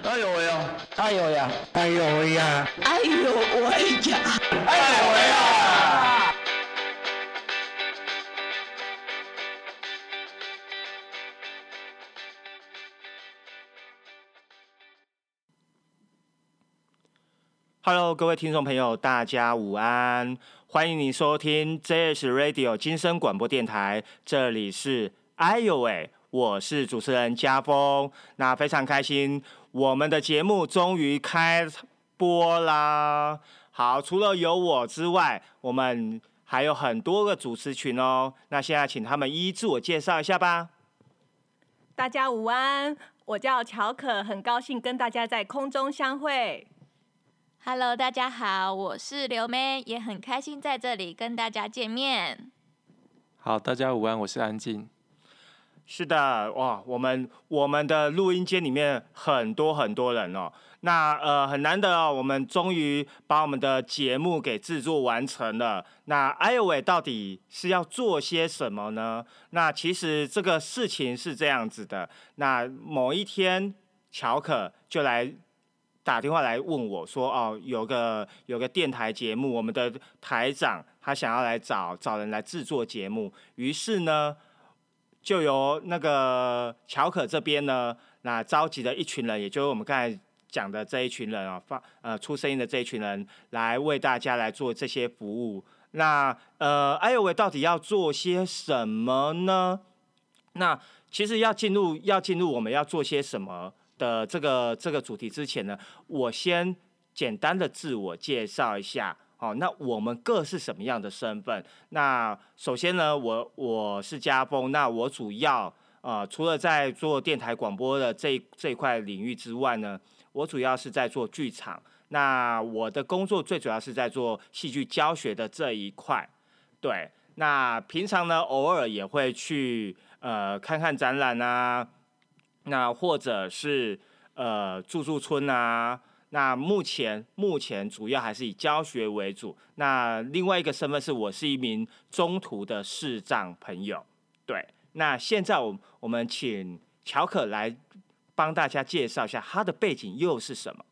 哎呦喂呀！哎呦呀！哎呦喂呀！哎呦喂呀！哎呦喂呀！Hello，各位听众朋友，大家午安！欢迎您收听 JS Radio 金声广播电台，这里是哎呦喂，我是主持人家峰。那非常开心，我们的节目终于开播啦！好，除了有我之外，我们还有很多个主持群哦。那现在请他们一一自我介绍一下吧。大家午安，我叫乔可，很高兴跟大家在空中相会。Hello，大家好，我是刘妹，也很开心在这里跟大家见面。好，大家午安，我是安静。是的，哇，我们我们的录音间里面很多很多人哦，那呃很难得哦，我们终于把我们的节目给制作完成了。那艾尔伟到底是要做些什么呢？那其实这个事情是这样子的，那某一天乔可就来。打电话来问我说：“哦，有个有个电台节目，我们的台长他想要来找找人来制作节目。于是呢，就由那个乔可这边呢，那召集的一群人，也就是我们刚才讲的这一群人啊，发呃出声音的这一群人，来为大家来做这些服务。那呃，艾尤维到底要做些什么呢？那其实要进入要进入我们要做些什么？”的这个这个主题之前呢，我先简单的自我介绍一下。好，那我们各是什么样的身份？那首先呢，我我是家峰，那我主要呃除了在做电台广播的这这一块领域之外呢，我主要是在做剧场。那我的工作最主要是在做戏剧教学的这一块。对，那平常呢，偶尔也会去呃看看展览啊。那或者是呃住住村啊，那目前目前主要还是以教学为主。那另外一个身份是我是一名中途的视障朋友。对，那现在我我们请乔可来帮大家介绍一下他的背景又是什么。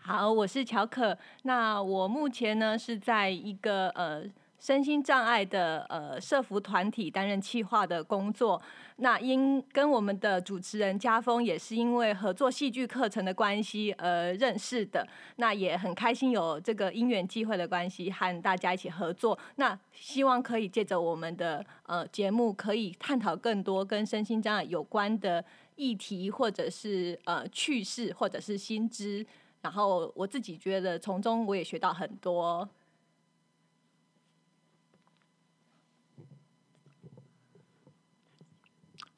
好，我是乔可。那我目前呢是在一个呃。身心障碍的呃社服团体担任企划的工作，那因跟我们的主持人家峰也是因为合作戏剧课程的关系而认识的，那也很开心有这个因缘机会的关系和大家一起合作，那希望可以借着我们的呃节目，可以探讨更多跟身心障碍有关的议题，或者是呃趣事，或者是新知，然后我自己觉得从中我也学到很多。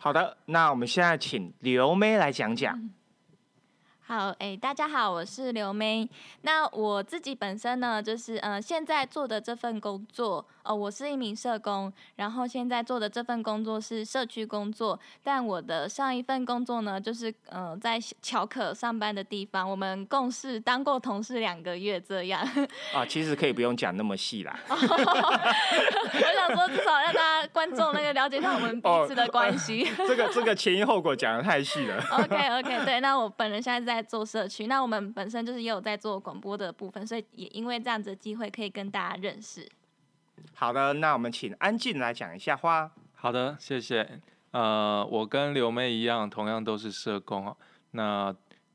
好的，那我们现在请刘妹来讲讲。好，哎，大家好，我是刘妹。那我自己本身呢，就是呃，现在做的这份工作，呃，我是一名社工，然后现在做的这份工作是社区工作。但我的上一份工作呢，就是呃，在乔可上班的地方，我们共事当过同事两个月这样。啊，其实可以不用讲那么细啦。我想说，至少让大家观众那个了解一下我们彼此的关系。哦、这个这个前因后果讲的太细了。OK OK，对，那我本人现在在做社区，那我们本身就是也有在做广播的部分，所以也因为这样子的机会可以跟大家认识。好的，那我们请安静来讲一下话。好的，谢谢。呃，我跟刘妹一样，同样都是社工啊。那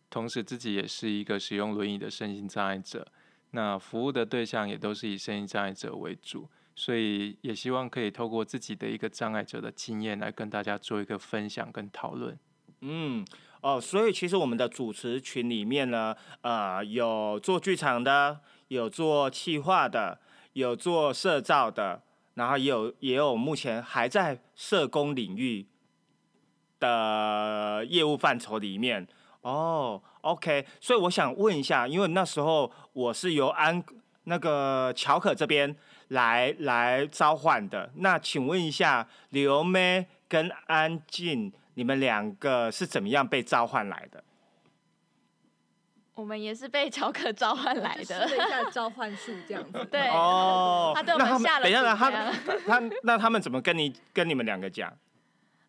同时自己也是一个使用轮椅的身心障碍者。那服务的对象也都是以身心障碍者为主，所以也希望可以透过自己的一个障碍者的经验来跟大家做一个分享跟讨论。嗯，哦，所以其实我们的主持群里面呢，呃，有做剧场的，有做企划的，有做社造的，然后也有也有目前还在社工领域的业务范畴里面。哦，OK，所以我想问一下，因为那时候我是由安那个乔可这边来来召唤的，那请问一下，刘妹跟安静，你们两个是怎么样被召唤来的？我们也是被乔可召唤来的，试一下召唤术这样子。对，哦，他对我那他们下了等一下，他诅咒他那他们怎么跟你跟你们两个讲？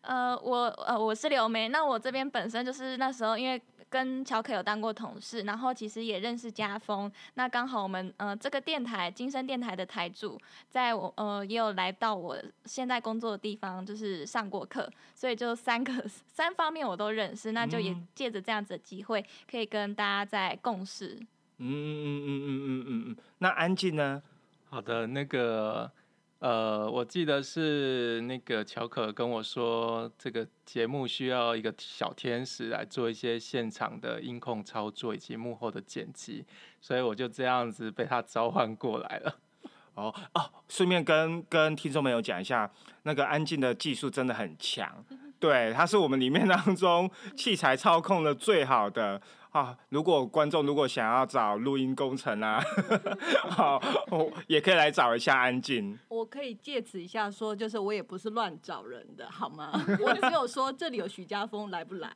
呃，我呃我是刘梅，那我这边本身就是那时候因为跟乔可有当过同事，然后其实也认识家峰，那刚好我们呃这个电台金声电台的台主，在我呃也有来到我现在工作的地方，就是上过课，所以就三个 三方面我都认识，那就也嗯借着这样子的机会，可以跟大家在共事。嗯嗯嗯嗯嗯嗯嗯嗯。那安静呢？好的，那个呃，我记得是那个乔可跟我说，这个节目需要一个小天使来做一些现场的音控操作以及幕后的剪辑，所以我就这样子被他召唤过来了。哦哦，顺便跟跟听众朋友讲一下，那个安静的技术真的很强，对，他是我们里面当中器材操控的最好的啊。如果观众如果想要找录音工程啊，好、哦，也可以来找一下安静。我可以借此一下说，就是我也不是乱找人的，好吗？我只有说这里有徐家峰来不来，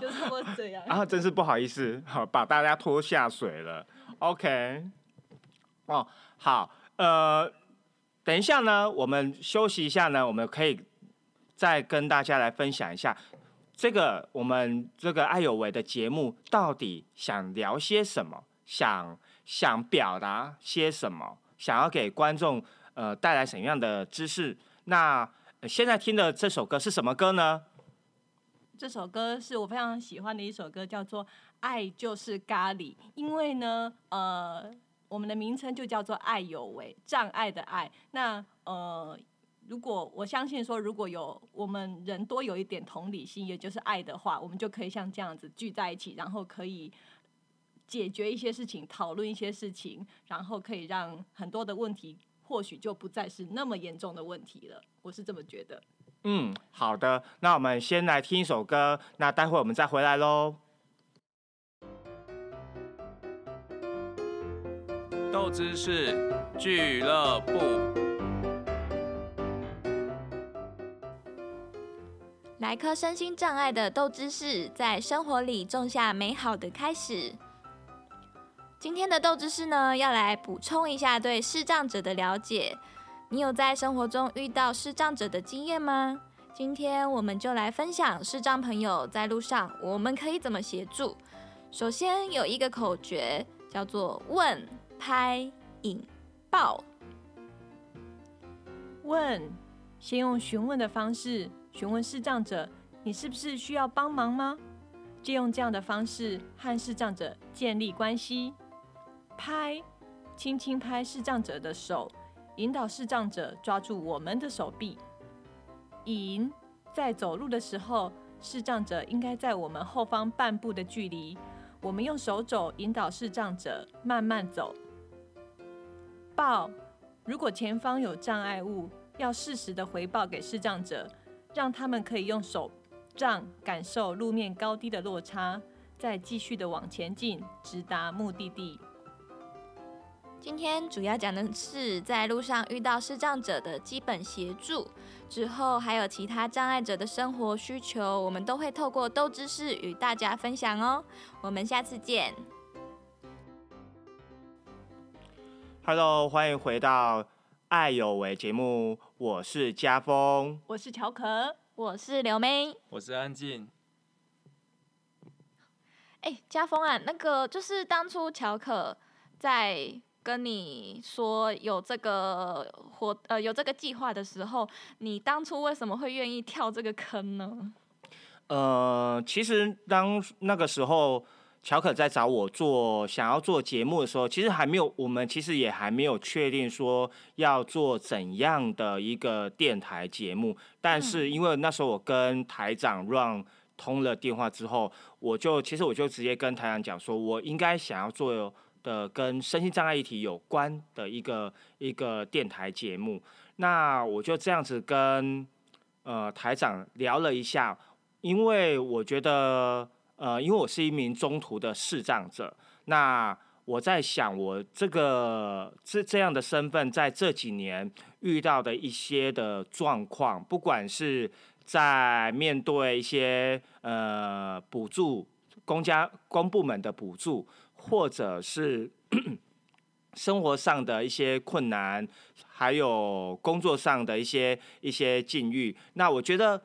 就是我这样。啊，真是不好意思，好把大家拖下水了。OK，哦，好，呃，等一下呢，我们休息一下呢，我们可以再跟大家来分享一下这个我们这个爱有为的节目到底想聊些什么，想想表达些什么，想要给观众呃带来什么样的知识。那、现在听的这首歌是什么歌呢？这首歌是我非常喜欢的一首歌，叫做《爱就是咖喱》。因为呢，呃，我们的名称就叫做“爱有为”，障碍的爱。那呃，如果我相信说，如果有我们人多有一点同理心，也就是爱的话，我们就可以像这样子聚在一起，然后可以解决一些事情，讨论一些事情，然后可以让很多的问题或许就不再是那么严重的问题了。我是这么觉得。嗯，好的，那我们先来听一首歌，那待会我们再回来喽。豆知识俱乐部。来颗身心障碍的豆知识，在生活里种下美好的开始。今天的豆知识呢，要来补充一下对视障者的了解。你有在生活中遇到视障者的经验吗？今天我们就来分享视障朋友在路上我们可以怎么协助。首先有一个口诀，叫做问、拍、引、抱。问，先用询问的方式询问视障者：“你是不是需要帮忙吗？”借用这样的方式和视障者建立关系。拍，轻轻拍视障者的手，引导视障者抓住我们的手臂。引，在走路的时候，视障者应该在我们后方半步的距离，我们用手肘引导视障者慢慢走。抱，如果前方有障碍物，要适时的回报给视障者，让他们可以用手杖感受路面高低的落差，再继续的往前进，直达目的地。今天主要讲的是在路上遇到视障者的基本协助，之后还有其他障碍者的生活需求，我们都会透过豆知识与大家分享哦。我们下次见。Hello，欢迎回到《爱有为》节目，我是家峰。我是乔可，我是刘梅。我是安静。哎，家峰啊，那个就是当初乔可在跟你说有这个活呃有这个计划的时候，你当初为什么会愿意跳这个坑呢？呃，其实当那个时候，乔可在找我做想要做节目的时候，其实还没有，我们其实也还没有确定说要做怎样的一个电台节目。但是因为那时候我跟台长 Run 通了电话之后，我就其实我就直接跟台长讲说，我应该想要做的跟身心障碍议题有关的一个一个电台节目。那我就这样子跟呃台长聊了一下。因为我觉得，呃，因为我是一名中途的视障者，那我在想，我这个这这样的身份，在这几年遇到的一些的状况，不管是在面对一些呃补助公家公部门的补助，或者是 生活上的一些困难，还有工作上的一些一些境遇，那我觉得。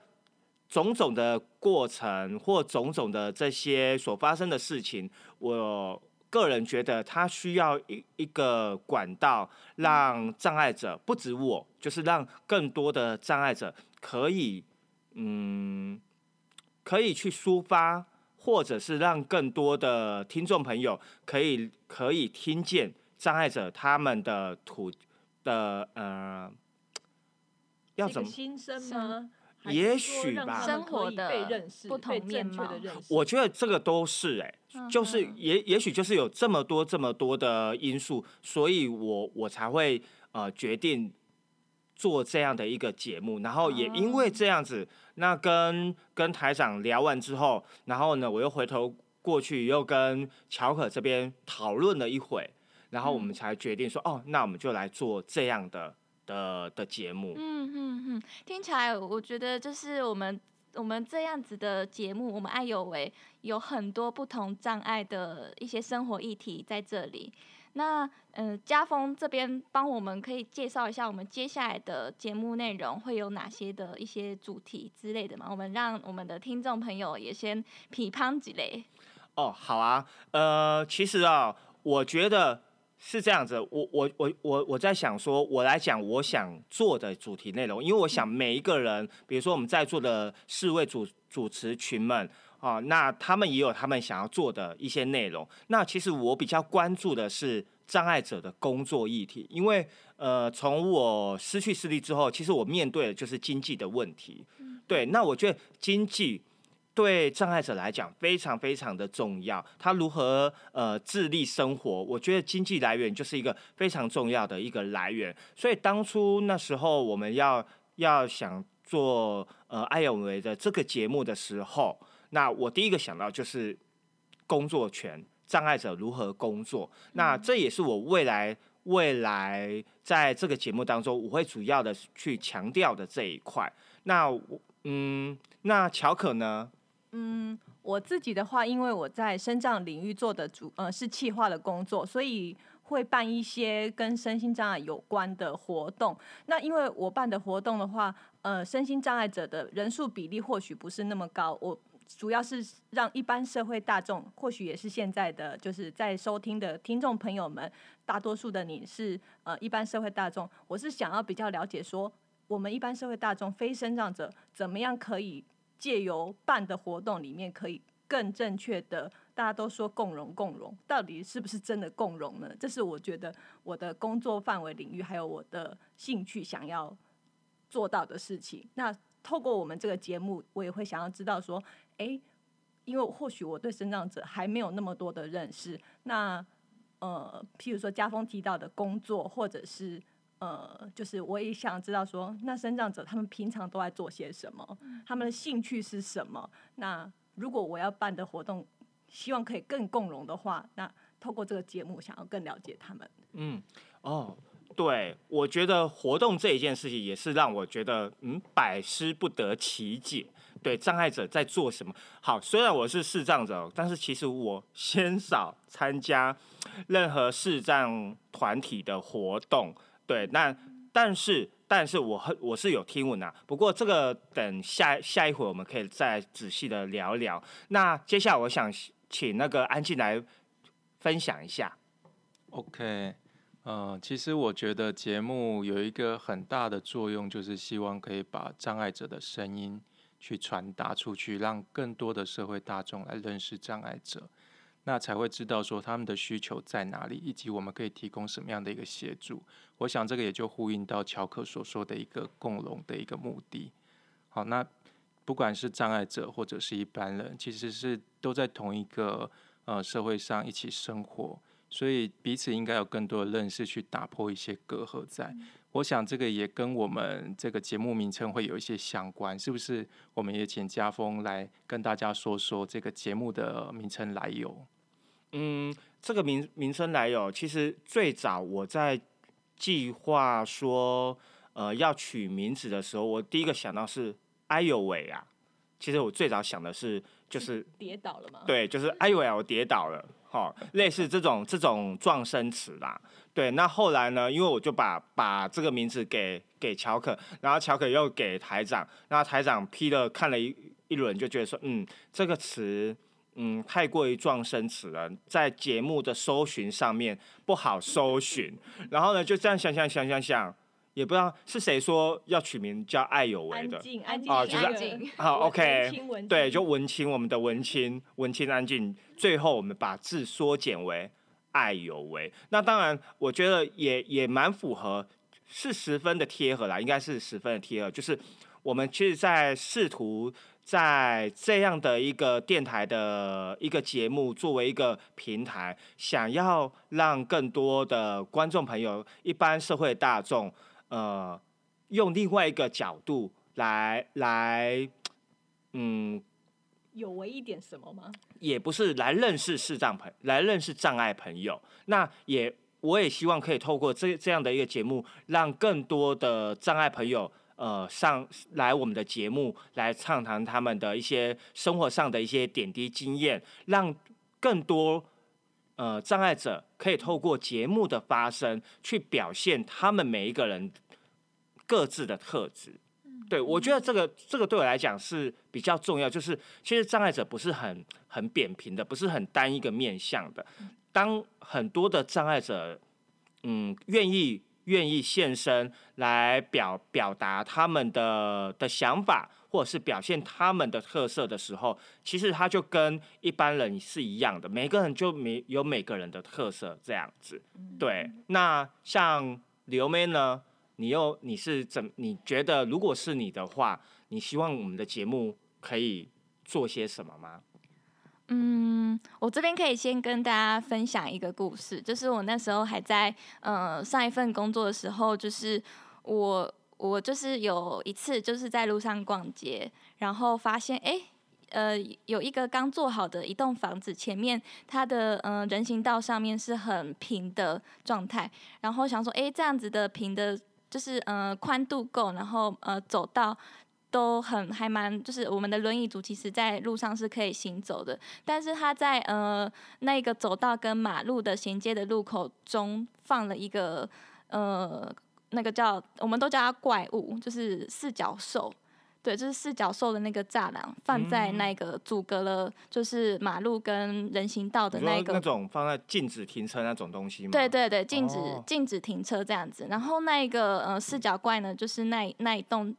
种种的过程或种种的这些所发生的事情，我个人觉得它需要一一个管道，让障碍者不止我，就是让更多的障碍者可以，嗯，可以去抒发，或者是让更多的听众朋友可以可以听见障碍者他们的土的呃，要怎么？新生生吗？还也许吧。生活的被认识、不同面貌的认识。我觉得这个都是哎、就是嗯。也也许就是有这么多这么多的因素，所以我我才会呃决定做这样的一个节目，然后也因为这样子，那跟跟台长聊完之后，然后呢我又回头过去又跟乔可这边讨论了一会，然后我们才决定说，哦，那我们就来做这样的的的节目。嗯嗯嗯，听起来我觉得就是我们我们这样子的节目，我们爱有为有很多不同障碍的一些生活议题在这里。那嗯，家峰这边帮我们可以介绍一下我们接下来的节目内容会有哪些的一些主题之类的吗？我们让我们的听众朋友也先批判几类。哦，好啊，呃，其实啊，我觉得是这样子，我我我我我在想说，我来讲我想做的主题内容，因为我想每一个人，比如说我们在座的四位主主持群们啊，那他们也有他们想要做的一些内容。那其实我比较关注的是障碍者的工作议题，因为呃，从我失去视力之后，其实我面对的就是经济的问题。对，那我觉得经济。对障碍者来讲非常非常的重要，他如何呃自立生活，我觉得经济来源就是一个非常重要的一个来源。所以当初那时候我们要要想做呃艾有为的这个节目的时候，那我第一个想到就是工作权，障碍者如何工作。那这也是我未来未来在这个节目当中，我会主要的去强调的这一块。那我嗯，那乔可呢？嗯，我自己的话，因为我在身障领域做的主呃是企划的工作，所以会办一些跟身心障碍有关的活动。那因为我办的活动的话，呃，身心障碍者的人数比例或许不是那么高，我主要是让一般社会大众，或许也是现在的就是在收听的听众朋友们，大多数的你是呃一般社会大众，我是想要比较了解说，我们一般社会大众非身障者怎么样可以借由办的活动里面，可以更正确的，大家都说共融共融，到底是不是真的共融呢？这是我觉得我的工作范围领域，还有我的兴趣想要做到的事情。那透过我们这个节目，我也会想要知道说，诶，因为或许我对生长者还没有那么多的认识，那呃，譬如说家峰提到的工作，或者是呃，就是我也想知道说，那生长者他们平常都在做些什么，他们的兴趣是什么？那如果我要办的活动，希望可以更共融的话，那透过这个节目，想要更了解他们。嗯，哦，对，我觉得活动这一件事情也是让我觉得，嗯，百思不得其解。对，障碍者在做什么？好，虽然我是视障者，但是其实我鲜少参加任何视障团体的活动。对，那但是但是我很我是有听闻啊，不过这个等下下一回我们可以再仔细的聊一聊。那接下来我想请那个安静来分享一下。OK，呃，其实我觉得节目有一个很大的作用，就是希望可以把障碍者的声音去传达出去，让更多的社会大众来认识障碍者，那才会知道说他们的需求在哪里，以及我们可以提供什么样的一个协助。我想这个也就呼应到乔克所说的一个共荣的一个目的。好，那不管是障碍者或者是一般人，其实是都在同一个呃社会上一起生活。所以彼此应该有更多的认识，去打破一些隔阂在。我想这个也跟我们这个节目名称会有一些相关，是不是？我们也请家峰来跟大家说说这个节目的名称来由。嗯，这个名名称来由，其实最早我在计划说呃要取名字的时候，我第一个想到是哎呦喂啊。其实我最早想的是就是跌倒了吗？对，就是哎呦喂啊，我跌倒了，哈，类似这种这种撞声词啦。对，那后来呢，因为我就把把这个名字给给乔可，然后乔可又给台长，然后台长批了看了一一轮，就觉得说，嗯，这个词。嗯，太过于撞声词了，在节目的搜寻上面不好搜寻。然后呢，就这样想想想想想，也不知道是谁说要取名叫爱有为的。安静，安静，哦就是好，OK，文文对，就文青，我们的文青，文青安静。最后我们把字缩减为爱有为。那当然，我觉得也也蛮符合，是十分的贴合啦，应该是十分的贴合。就是我们其实，在试图在这样的一个电台的一个节目作为一个平台，想要让更多的观众朋友、一般社会大众，呃，用另外一个角度来来，嗯，有为一点什么吗？也不是来认识视障朋，来认识障碍朋友。那也，我也希望可以透过这这样的一个节目，让更多的障碍朋友，呃，上来我们的节目来畅谈他们的一些生活上的一些点滴经验，让更多呃障碍者可以透过节目的发声，去表现他们每一个人各自的特质。对，我觉得这个这个对我来讲是比较重要，就是其实障碍者不是很很扁平的，不是很单一个面向的。当很多的障碍者，嗯，愿意愿意现身来表表达他们的的想法，或者是表现他们的特色的时候，其实他就跟一般人是一样的，每个人就每有每个人的特色这样子。对，那像刘妹呢？你又你是怎？你觉得如果是你的话，你希望我们的节目可以做些什么吗？嗯，我这边可以先跟大家分享一个故事，就是我那时候还在呃上一份工作的时候，就是我我就是有一次就是在路上逛街，然后发现哎。呃，有一个刚做好的一栋房子，前面它的呃人行道上面是很平的状态，然后想说，哎，这样子的平的，就是呃宽度够，然后呃走道都很还蛮，就是我们的轮椅族其实在路上是可以行走的，但是他在呃那个走道跟马路的衔接的路口中放了一个呃那个叫我们都叫它怪物，就是四脚兽。对，就是四脚兽的那个栅栏放在那个阻隔了，就是马路跟人行道的那个那种放在禁止停车那种东西吗？对对对，禁止、哦禁止停车这样子。然后那一个呃四脚怪呢，就是那那一栋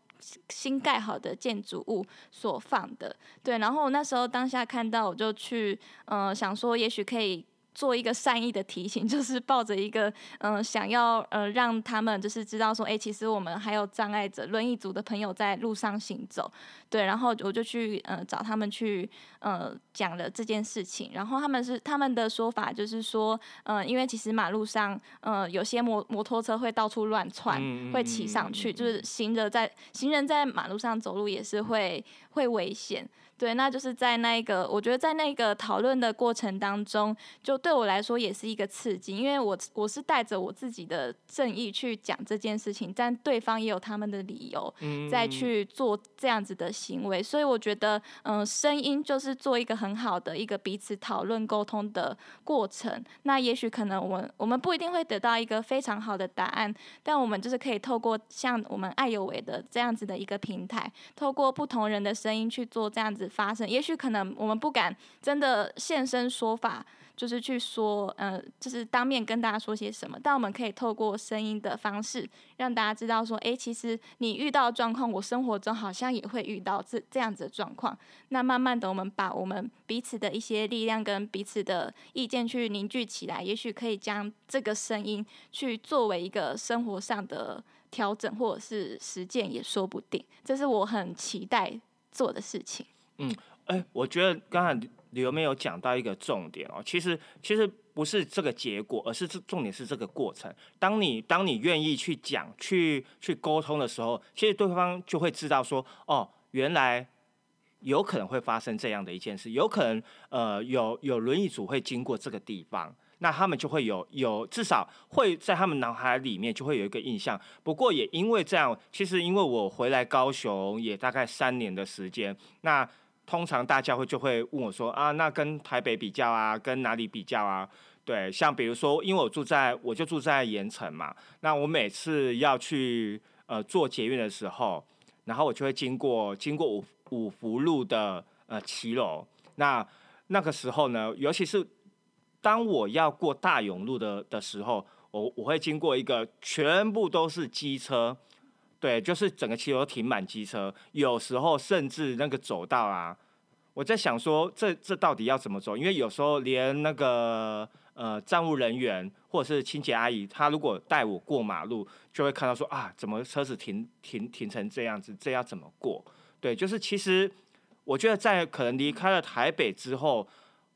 新盖好的建筑物所放的。对，然后我那时候当下看到，我就去呃想说，也许可以。做一个善意的提醒，就是抱着一个嗯、呃想要呃让他们就是知道说，哎、其实我们还有障碍者、轮椅族的朋友在路上行走，对，然后我就去呃找他们去呃讲了这件事情，然后他们是他们的说法就是说，呃，因为其实马路上呃有些摩摩托车会到处乱窜，嗯。会骑上去，就是行人在行人在马路上走路也是会会危险。对，那就是在那一个，我觉得在那个讨论的过程当中，就对我来说也是一个刺激，因为我我是带着我自己的正义去讲这件事情，但对方也有他们的理由，嗯再去做这样子的行为，所以我觉得，嗯、声音就是做一个很好的一个彼此讨论沟通的过程。那也许可能我们我们不一定会得到一个非常好的答案，但我们就是可以透过像我们爱有为的这样子的一个平台，透过不同人的声音去做这样子发生。也许可能我们不敢真的现身说法。就是去说，呃，就是当面跟大家说些什么，但我们可以透过声音的方式，让大家知道说，诶，其实你遇到状况，我生活中好像也会遇到这这样子的状况。那慢慢的，我们把我们彼此的一些力量跟彼此的意见去凝聚起来，也许可以将这个声音去作为一个生活上的调整或者是实践，也说不定。这是我很期待做的事情。嗯哎、我觉得刚才刘妹有讲到一个重点哦，其实其实不是这个结果，而是这重点是这个过程。当你当你愿意去讲、去去沟通的时候，其实对方就会知道说，哦，原来有可能会发生这样的一件事，有可能呃有有轮椅组会经过这个地方。那他们就会有有至少会在他们脑海里面就会有一个印象。不过也因为这样，其实因为我回来高雄也大概三年的时间，那通常大家会就会问我说啊，那跟台北比较啊，跟哪里比较啊？对，像比如说，因为我住在我就住在盐城嘛，那我每次要去呃坐捷运的时候，然后我就会经过经过五五福路的呃骑楼，那那个时候呢，尤其是当我要过大勇路的的时候，我我会经过一个全部都是机车，对，就是整个骑楼停满机车，有时候甚至那个走道啊，我在想说这这到底要怎么走？因为有时候连那个呃站务人员或者是清洁阿姨，她如果带我过马路，就会看到说啊，怎么车子停停停成这样子，这要怎么过？对，就是其实我觉得在可能离开了台北之后。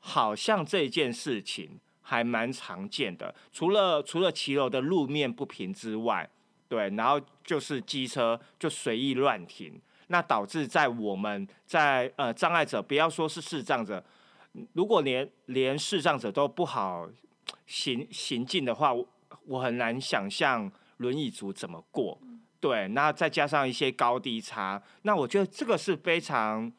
好像这件事情还蛮常见的，除了除了骑楼的路面不平之外，对，然后就是机车就随意乱停，那导致在我们在呃障碍者，不要说是视障者，如果连连视障者都不好行行进的话，我很难想象轮椅族怎么过。对，那再加上一些高低差，那我觉得这个是非常。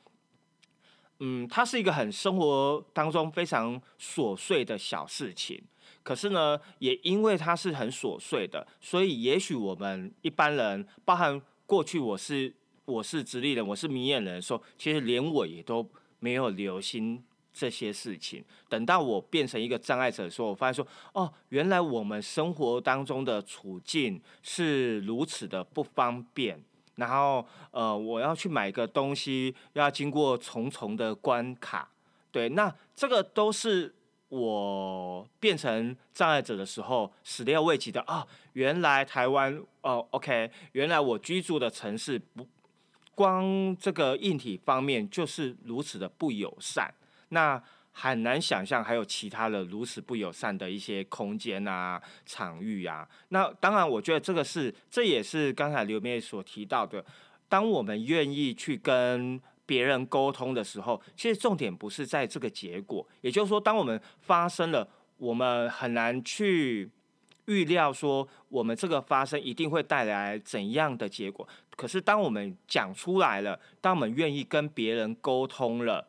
嗯，它是一个很生活当中非常琐碎的小事情，可是呢，也因为它是很琐碎的，所以也许我们一般人，包含过去我是我是直立人，我是明眼人的时候，其实连我也都没有留心这些事情。等到我变成一个障碍者的时候，我发现说，哦，原来我们生活当中的处境是如此的不方便。然后，呃，我要去买个东西，要经过重重的关卡，对，那这个都是我变成障碍者的时候始料未及的啊！原来台湾，哦，OK，原来我居住的城市不光这个硬体方面就是如此的不友善，那。很难想象还有其他的如此不友善的一些空间啊、场域啊。那当然，我觉得这个是，这也是刚才刘妹所提到的。当我们愿意去跟别人沟通的时候，其实重点不是在这个结果。也就是说，当我们发生了，我们很难去预料说我们这个发生一定会带来怎样的结果。可是，当我们讲出来了，当我们愿意跟别人沟通了。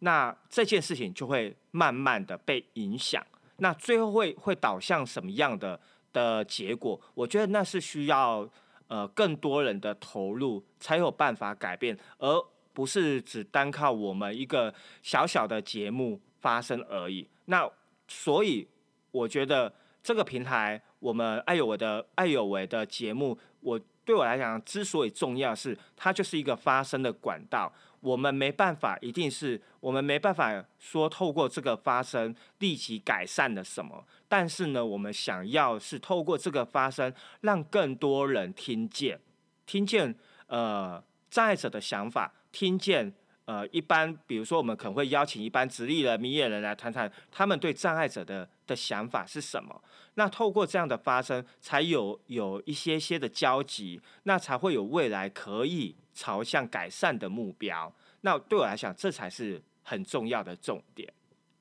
那这件事情就会慢慢的被影响，那最后会会导向什么样的的结果？我觉得那是需要呃更多人的投入才有办法改变，而不是只单靠我们一个小小的节目发生而已。那所以我觉得这个平台，我们爱有为的爱有为的节目，我对我来讲之所以重要，是它就是一个发声的管道。我们没办法，一定是我们没办法说透过这个发生立即改善了什么，但是呢，我们想要是透过这个发生，让更多人听见，听见呃障碍者的想法，听见呃一般，比如说我们可能会邀请一般直立人、明眼人来谈谈他们对障碍者的的想法是什么。那透过这样的发生，才有有一些些的交集，那才会有未来可以。朝向改善的目标，那对我来讲，这才是很重要的重点。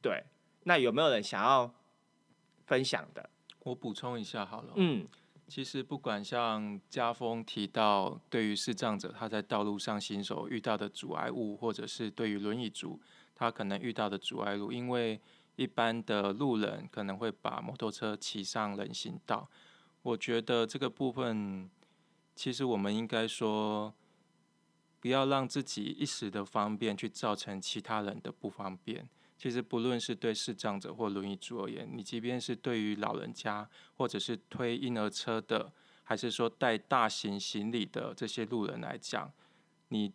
对，那有没有人想要分享的？我补充一下好了。嗯，其实不管像家峰提到，对于视障者他在道路上行走遇到的阻碍物，或者是对于轮椅族他可能遇到的阻碍路，因为一般的路人可能会把摩托车骑上人行道。我觉得这个部分，其实我们应该说。不要让自己一时的方便去造成其他人的不方便。其实不论是对视障者或轮椅族而言，你即便是对于老人家，或者是推婴儿车的，还是说带大型行李的这些路人来讲，你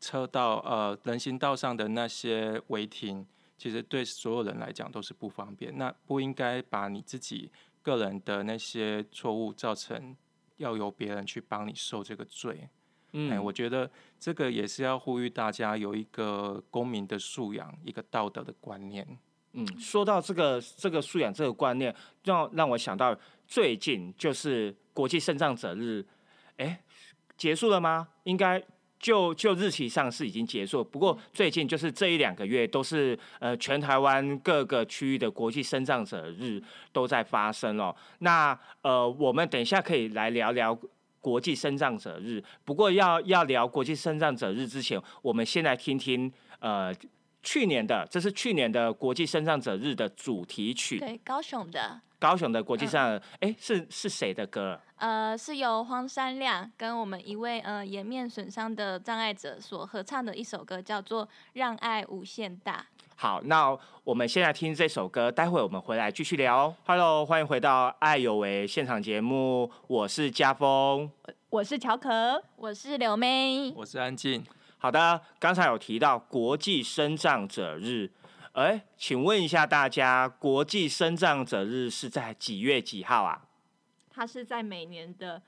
车道呃人行道上的那些违停，其实对所有人来讲都是不方便。那不应该把你自己个人的那些错误造成要由别人去帮你受这个罪。嗯，我觉得这个也是要呼吁大家有一个公民的素养，一个道德的观念。嗯，说到这个这个素养这个观念，让让我想到最近就是国际肾脏者日，哎，结束了吗？应该就就日期上是已经结束，不过最近就是这一两个月都是呃全台湾各个区域的国际肾脏者日都在发生哦。那呃，我们等一下可以来聊聊。国际生障者日，不过要要聊国际生障者日之前，我们先来听听呃去年的，这是去年的国际生障者日的主题曲，对，高雄的，高雄的国际上，哎、是是谁的歌？呃，是由黄山亮跟我们一位呃颜面损伤的障碍者所合唱的一首歌，叫做《让爱无限大》。好，那我们现在听这首歌，待会我们回来继续聊哦。Hello，欢迎回到《爱有为》现场节目，我是家峰。我是乔可，我是刘妹，我是安静。好的，刚才有提到国际生障者日，哎，请问一下大家，国际生障者日是在几月几号啊？它是在每年的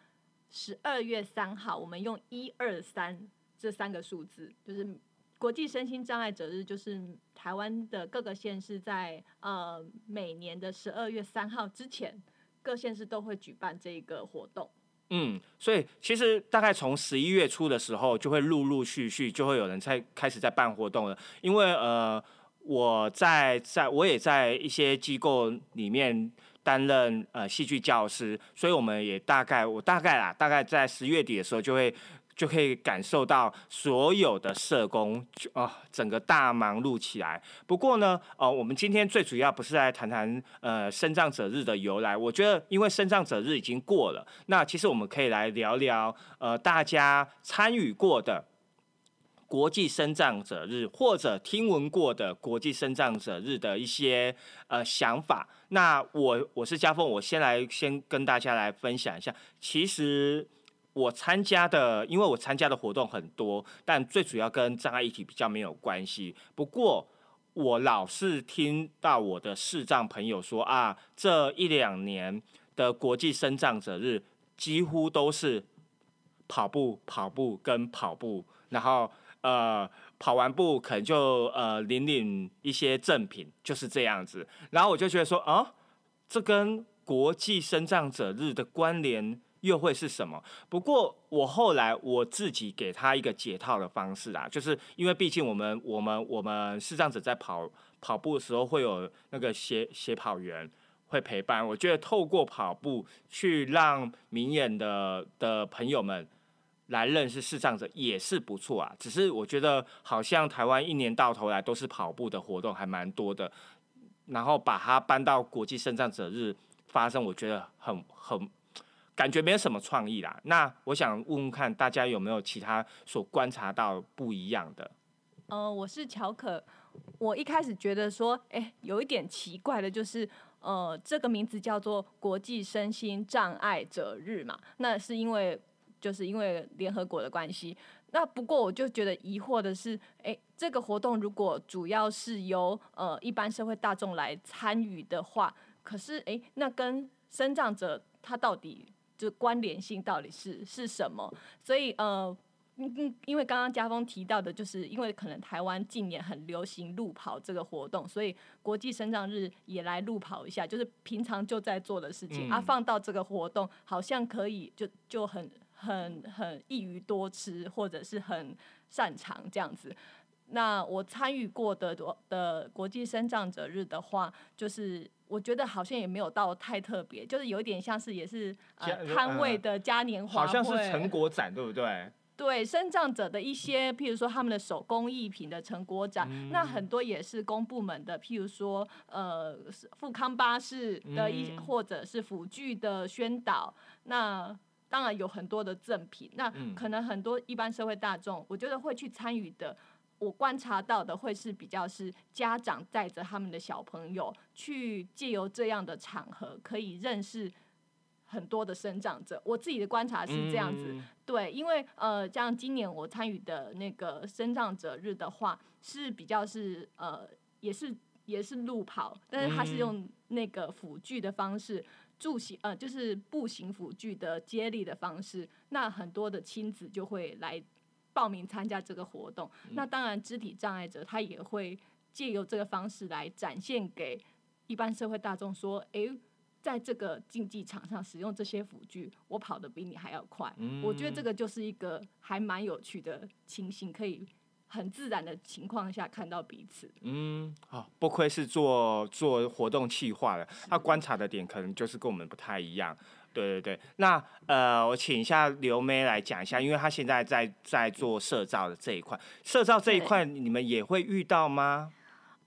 十二月三号，我们用一二三这三个数字，就是国际身心障碍者日，就是台湾的各个县市在呃每年的十二月三号之前，各县市都会举办这个活动。嗯，所以其实大概从十一月初的时候，就会陆陆续续就会有人在开始在办活动了。因为呃，我在在我也在一些机构里面担任呃戏剧教师，所以我们也大概我大概啦，大概在十月底的时候就会。就可以感受到所有的社工就啊、整个大忙碌起来。不过呢，呃，我们今天最主要不是来谈谈呃生障者日的由来。我觉得，因为生障者日已经过了，那其实我们可以来聊聊呃大家参与过的国际生障者日，或者听闻过的国际生障者日的一些呃想法。那我我是嘉凤，我先来先跟大家来分享一下，其实。我参加的，因为我参加的活动很多，但最主要跟障碍议题比较没有关系。不过，我老是听到我的视障朋友说啊，这一两年的国际生障者日几乎都是跑步、跑步跟跑步，然后呃跑完步可能就呃领领一些赠品，就是这样子。然后我就觉得说啊，这跟国际生障者日的关联。又会是什么？不过我后来我自己给他一个解套的方式啊，就是因为毕竟我们我们我们视障者在跑跑步的时候会有那个协协跑员会陪伴，我觉得透过跑步去让明眼的的朋友们来认识视障者也是不错啊。只是我觉得好像台湾一年到头来都是跑步的活动还蛮多的，然后把它搬到国际视障者日发生，我觉得很很。感觉没有什么创意啦。那我想问问看，大家有没有其他所观察到不一样的？呃，我是乔可。我一开始觉得说，哎，有一点奇怪的，就是呃，这个名字叫做国际身心障碍者日嘛，那是因为就是因为联合国的关系。那不过我就觉得疑惑的是，哎，这个活动如果主要是由呃一般社会大众来参与的话，可是哎，那跟生障者他到底就关联性到底是是什么？所以呃，因为刚刚家峰提到的，就是因为可能台湾近年很流行路跑这个活动，所以国际生长日也来路跑一下，就是平常就在做的事情，嗯啊，放到这个活动好像可以就就很很很易于多吃，或者是很擅长这样子。那我参与过的的国际生长者日的话，就是我觉得好像也没有到太特别，就是有一点像是也是呃摊位的嘉年华好像是成果展，对不对？对生长者的一些，譬如说他们的手工艺品的成果展，那很多也是公部门的，譬如说呃是富康巴士的一、嗯或者是辅具的宣导，那当然有很多的赠品，那嗯可能很多一般社会大众，我觉得会去参与的。我观察到的会是比较是家长带着他们的小朋友去借由这样的场合，可以认识很多的生长者。我自己的观察是这样子，嗯对，因为呃，像今年我参与的那个生长者日的话，是比较是呃，也是也是路跑，但是它是嗯用那个辅具的方式。助行呃，就是步行辅具的接力的方式，那很多的亲子就会来报名参加这个活动。那当然，肢体障碍者他也会借由这个方式来展现给一般社会大众说，诶，在这个竞技场上使用这些辅具，我跑得比你还要快。我觉得这个就是一个还蛮有趣的情形，可以很自然的情况下看到彼此。嗯，好、不愧是做做活动企划的，他观察的点可能就是跟我们不太一样。对对对，那呃，我请一下刘妹来讲一下，因为她现在在在做社造的这一块，社造这一对块你们也会遇到吗？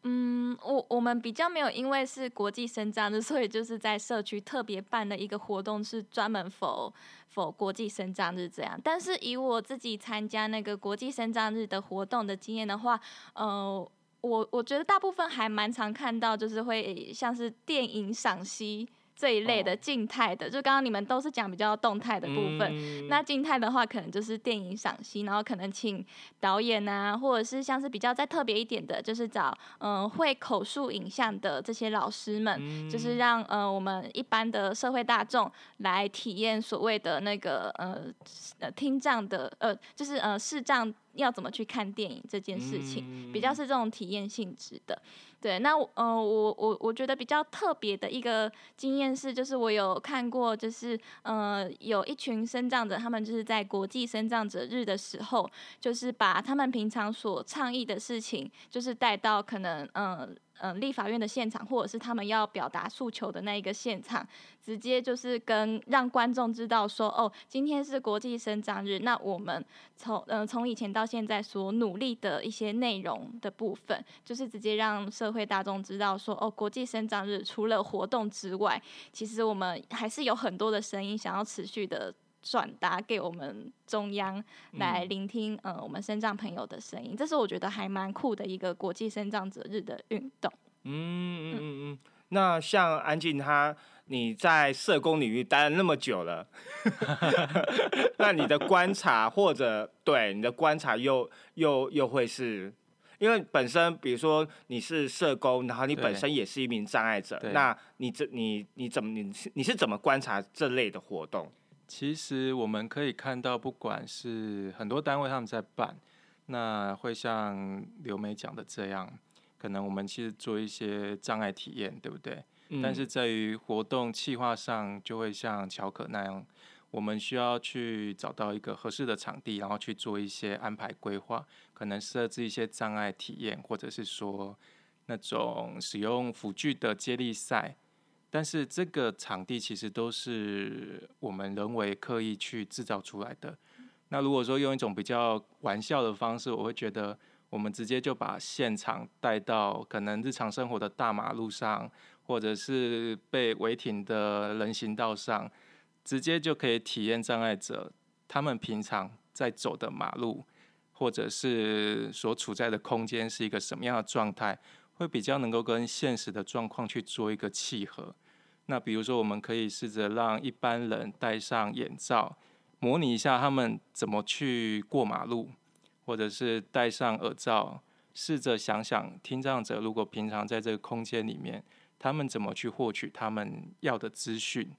嗯，我我们比较没有，因为是国际生长日，所以就是在社区特别办的一个活动，是专门否否国际生长日这样。但是以我自己参加那个国际生长日的活动的经验的话，呃，我我觉得大部分还蛮常看到，就是会像是电影赏析。这一类的静态的，就刚刚你们都是讲比较动态的部分，那静态的话可能就是电影赏析，然后可能请导演啊，或者是像是比较再特别一点的，就是找嗯会口述影像的这些老师们，就是让呃我们一般的社会大众来体验所谓的那个呃呃听障的呃就是呃视障要怎么去看电影这件事情，比较是这种体验性质的。对，那呃，我我我觉得比较特别的一个经验是，就是我有看过，就是呃，有一群生长者，他们就是在国际生长者日的时候，就是把他们平常所倡议的事情，就是带到可能嗯嗯。立法院的现场，或者是他们要表达诉求的那一个现场，直接就是跟让观众知道说，哦，今天是国际生长日，那我们从嗯从以前到现在所努力的一些内容的部分，就是直接让社会大众知道说，哦，国际生长日除了活动之外，其实我们还是有很多的声音想要持续的。转达给我们中央来聆听，呃，我们生长朋友的声音，这是我觉得还蛮酷的一个国际生长者日的运动。嗯嗯嗯。嗯，那像安静他，你在社工领域待了那么久了，那你的观察或者对你的观察又又又会是，因为本身比如说你是社工，然后你本身也是一名障碍者，那你这你你怎么你是你是怎么观察这类的活动？其实我们可以看到，不管是很多单位他们在办，那会像刘梅讲的这样，可能我们其实做一些障碍体验，对不对？但是在于活动计划上，就会像乔可那样，我们需要去找到一个合适的场地，然后去做一些安排规划，可能设置一些障碍体验，或者是说那种使用辅具的接力赛。但是这个场地其实都是我们人为刻意去制造出来的。那如果说用一种比较玩笑的方式，我会觉得我们直接就把现场带到可能日常生活的大马路上，或者是被违停的人行道上，直接就可以体验障碍者他们平常在走的马路，或者是所处在的空间是一个什么样的状态。会比较能够跟现实的状况去做一个契合。那比如说，我们可以试着让一般人戴上眼罩，模拟一下他们怎么去过马路，或者是戴上耳罩，试着想想听障者如果平常在这个空间里面，他们怎么去获取他们要的资讯。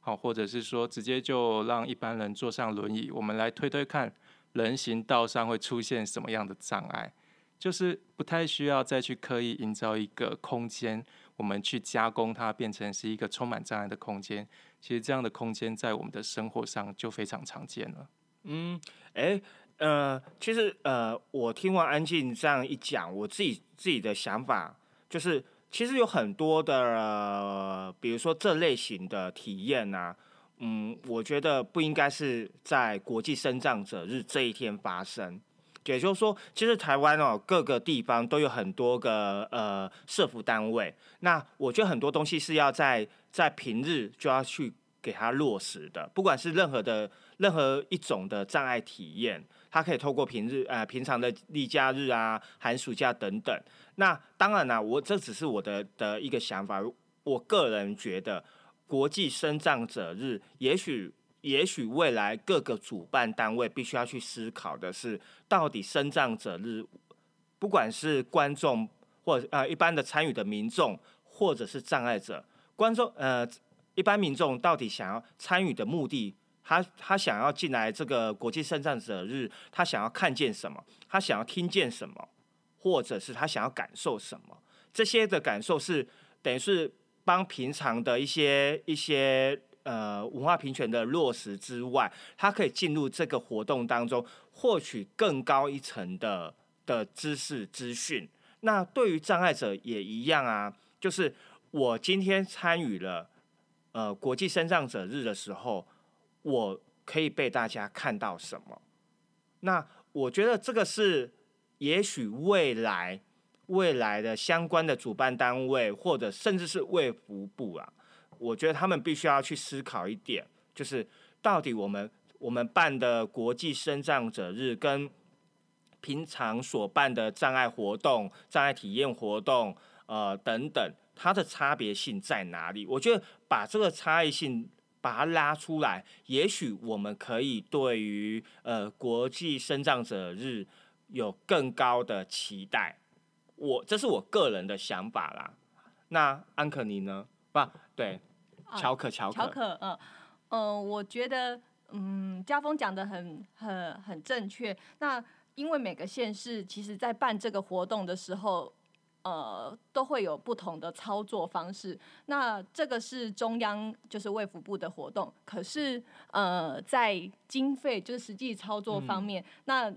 好，或者是说直接就让一般人坐上轮椅，我们来推推看人行道上会出现什么样的障碍。就是不太需要再去刻意营造一个空间，我们去加工它变成是一个充满障碍的空间。其实这样的空间在我们的生活上就非常常见了。嗯，哎，呃，其实呃，我听完安静这样一讲，我自己自己的想法就是，其实有很多的，比如说这类型的体验啊，嗯，我觉得不应该是在国际生长者日这一天发生。也就是说，其实台湾哦，各个地方都有很多个呃社服单位。那我觉得很多东西是要在在平日就要去给它落实的，不管是任何的任何一种的障碍体验，它可以透过平日呃平常的例假日啊、寒暑假等等。那当然啦，我这只是我的的一个想法。我个人觉得，国际生障者日也许。也许未来各个主办单位必须要去思考的是，到底生障者日，不管是观众或呃一般的参与的民众，或者是障碍者，观众呃一般民众到底想要参与的目的，他他想要进来这个国际生障者日，他想要看见什么，他想要听见什么，或者是他想要感受什么，这些的感受是等于是帮平常的一些一些。呃，文化平权的落实之外，它可以进入这个活动当中，获取更高一层的的知识资讯。那对于障碍者也一样啊，就是我今天参与了呃国际生障者日的时候，我可以被大家看到什么？那我觉得这个是，也许未来未来的相关的主办单位，或者甚至是卫福部啊，我觉得他们必须要去思考一点，就是到底我们我们办的国际生障者日跟平常所办的障碍活动、障碍体验活动，呃等等，它的差别性在哪里？我觉得把这个差异性把它拉出来，也许我们可以对于呃国际生障者日有更高的期待。我这是我个人的想法啦。那安可尼呢？不，对，乔可，乔可，乔可，嗯，嗯，我觉得，嗯，家峰讲的很很很正确。那因为每个县市其实在办这个活动的时候，呃，都会有不同的操作方式。那这个是中央就是卫福部的活动，可是呃，在经费就是实际操作方面，那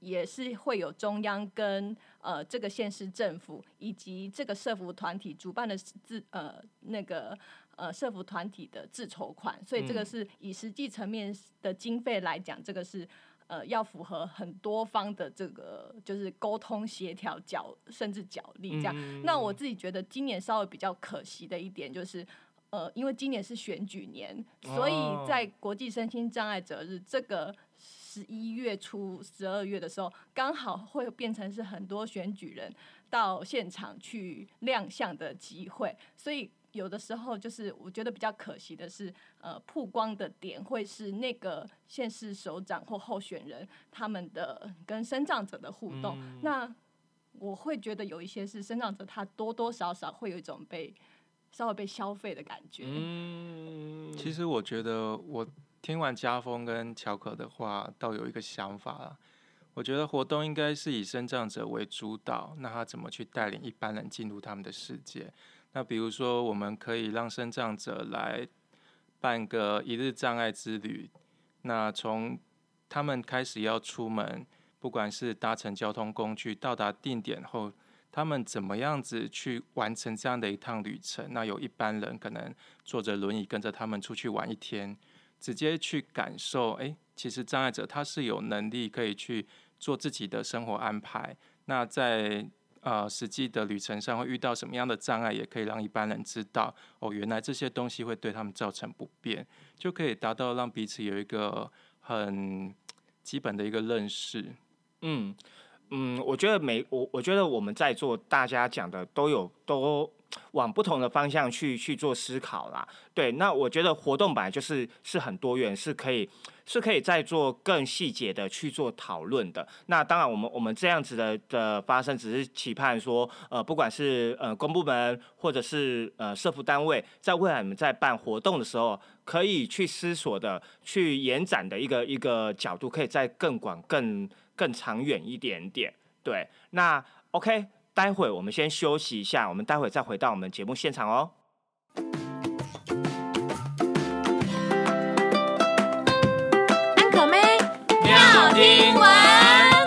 也是会有中央跟呃这个县市政府以及这个社服团体主办的自呃那个呃社服团体的自筹款，所以这个是以实际层面的经费来讲，这个是。呃，要符合很多方的这个就是沟通协调角，甚至角力这样。那我自己觉得今年稍微比较可惜的一点就是，呃，因为今年是选举年，所以在国际身心障碍者日这个十一月初、十二月的时候，刚好会变成是很多选举人到现场去亮相的机会，所以。有的时候就是我觉得比较可惜的是，呃，曝光的点会是那个县市首长或候选人他们的跟生长者的互动。那我会觉得有一些是生长者，他多多少少会有一种被稍微被消费的感觉。嗯，其实我觉得我听完家风跟乔可的话，倒有一个想法了。我觉得活动应该是以生长者为主导，那他怎么去带领一般人进入他们的世界？那比如说，我们可以让生障者来办个一日障碍之旅。那从他们开始要出门，不管是搭乘交通工具到达定点后，他们怎么样子去完成这样的一趟旅程？那有一般人可能坐着轮椅跟着他们出去玩一天，直接去感受。哎，其实障碍者他是有能力可以去做自己的生活安排。那在呃，实际的旅程上会遇到什么样的障碍，也可以让一般人知道哦，原来这些东西会对他们造成不便，就可以达到让彼此有一个很基本的一个认识。嗯嗯，我觉得每我我觉得我们在座大家讲的都有都。往不同的方向去去做思考啦，对，那我觉得活动本来就是是很多元，是可以是可以再做更细节的去做讨论的。那当然，我们我们这样子的的发生，只是期盼说，呃，不管是呃公部门或者是呃社福单位，在未来我们在办活动的时候，可以去思索的、去延展的一个一个角度，可以再更广、更更长远一点点。对，那 OK。待会我们先休息一下，我们待会再回到我们节目现场哦。安可妹，妙听完。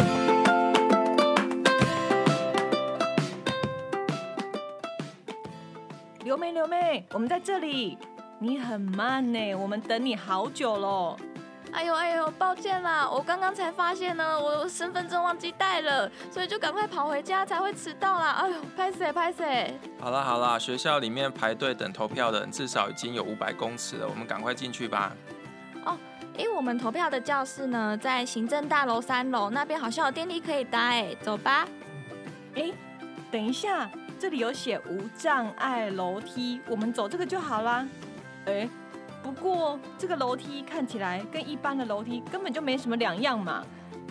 刘妹，刘妹，我们在这里。你很慢呢，我们等你好久喽。哎呦哎呦，抱歉啦，我刚刚才发现呢，我身份证忘记带了，所以就赶快跑回家，才会迟到啦。哎呦，拍谁拍谁！好啦好啦，学校里面排队等投票的人至少已经有五百公尺了，我们赶快进去吧。哦，因为我们投票的教室呢，在行政大楼三楼那边，好像有电梯可以搭，哎，走吧。哎，等一下，这里有写无障碍楼梯，我们走这个就好啦。哎。不过这个楼梯看起来跟一般的楼梯根本就没什么两样嘛，